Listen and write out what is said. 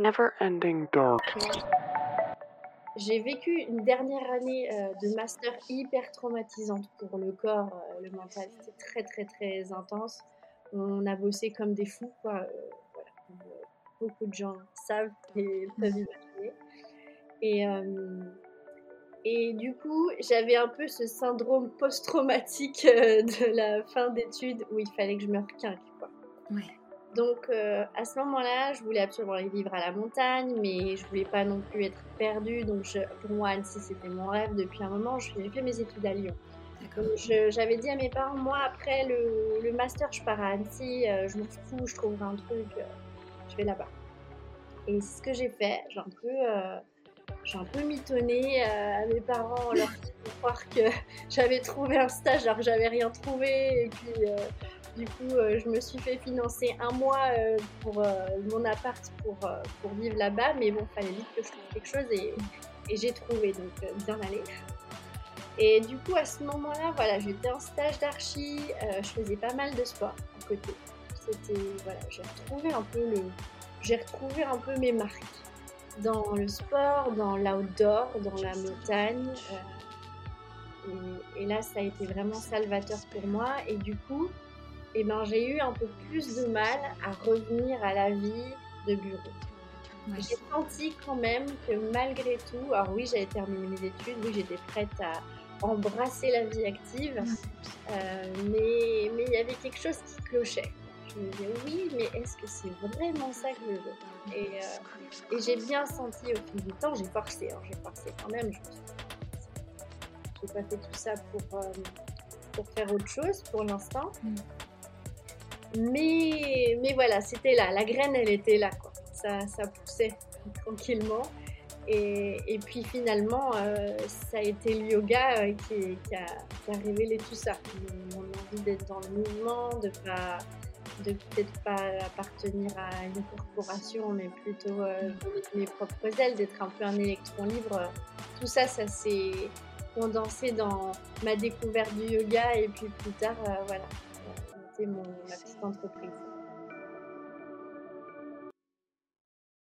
never-ending dark. J'ai vécu une dernière année euh, de master hyper traumatisante pour le corps, euh, le mental. C'était très, très, très intense. On a bossé comme des fous, quoi. Euh, voilà, beaucoup de gens savent et peuvent imaginer. Et, euh, et du coup, j'avais un peu ce syndrome post-traumatique de la fin d'études où il fallait que je me requinque, quoi. Ouais. Donc euh, à ce moment-là, je voulais absolument aller vivre à la montagne, mais je voulais pas non plus être perdue. Donc je- pour moi, Annecy, c'était mon rêve depuis un moment. J'ai fait mes études à Lyon. J'avais dit à mes parents, moi, après le, le master, je pars à Annecy, euh, je m'en fous, je trouverai un truc, euh, je vais là-bas. Et c'est ce que j'ai fait. J'ai un peu, j'ai un peu mitonné à mes parents en leur croire que j'avais trouvé un stage alors que j'avais rien trouvé. Et puis, du coup, euh, je me suis fait financer un mois euh, pour euh, mon appart pour, pour vivre là-bas. Mais bon, fallait vite que je trouve quelque chose et, j'ai trouvé, donc bien allé. Et du coup, à ce moment-là, voilà, j'étais en stage d'archi, je faisais pas mal de sport à côté. C'était, voilà, j'ai retrouvé un peu le, j'ai retrouvé un peu mes marques dans le sport, dans l'outdoor, dans la montagne. et là, ça a été vraiment salvateur pour moi. Et du coup, eh ben, j'ai eu un peu plus de mal à revenir à la vie de bureau. Ouais. J'ai senti quand même que malgré tout, alors oui, j'avais terminé mes études, oui, j'étais prête à embrasser la vie active, euh, mais mais il y avait quelque chose qui clochait. Je me disais oui, mais est-ce que c'est vraiment ça que je veux? Et, euh, et j'ai bien senti au fil du temps, j'ai forcé, hein, j'ai forcé quand même. Je j'ai pas fait tout ça pour, euh, pour faire autre chose pour l'instant. Mm. Mais, mais voilà, c'était là, la graine elle était là, quoi. Ça, ça poussait tranquillement. Et, et puis finalement, euh, ça a été le yoga euh, qui, a, révélé tout ça. Mon envie d'être dans le mouvement, de pas de peut-être pas appartenir à une corporation, mais plutôt euh, mes propres ailes, d'être un peu un électron libre. Tout ça, ça s'est condensé dans ma découverte du yoga et puis plus tard, euh, voilà, mon ma petite entreprise.